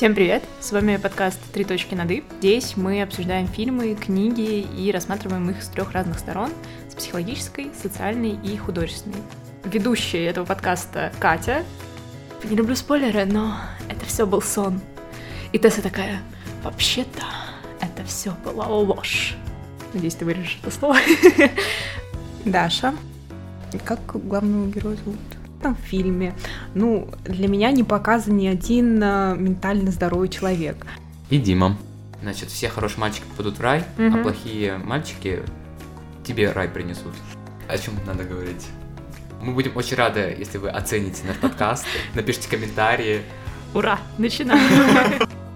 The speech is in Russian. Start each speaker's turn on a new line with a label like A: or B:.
A: Всем привет! С вами подкаст «Три точки над «и». Здесь мы обсуждаем фильмы, книги и рассматриваем их с трех разных сторон — с психологической, социальной и художественной. Ведущая этого подкаста Катя. Не люблю спойлеры, но это все был сон. И Тесса такая, вообще-то, это все была ложь. Надеюсь, ты вырежешь это слово.
B: Даша. Как главного героя зовут? Этом фильме, ну, для меня не показан ни один а, ментально здоровый человек.
C: И Дима. Значит, все хорошие мальчики попадут в рай, угу. а плохие мальчики тебе рай принесут. О чем надо говорить? Мы будем очень рады, если вы оцените наш подкаст, напишите комментарии.
A: Ура! Начинаем!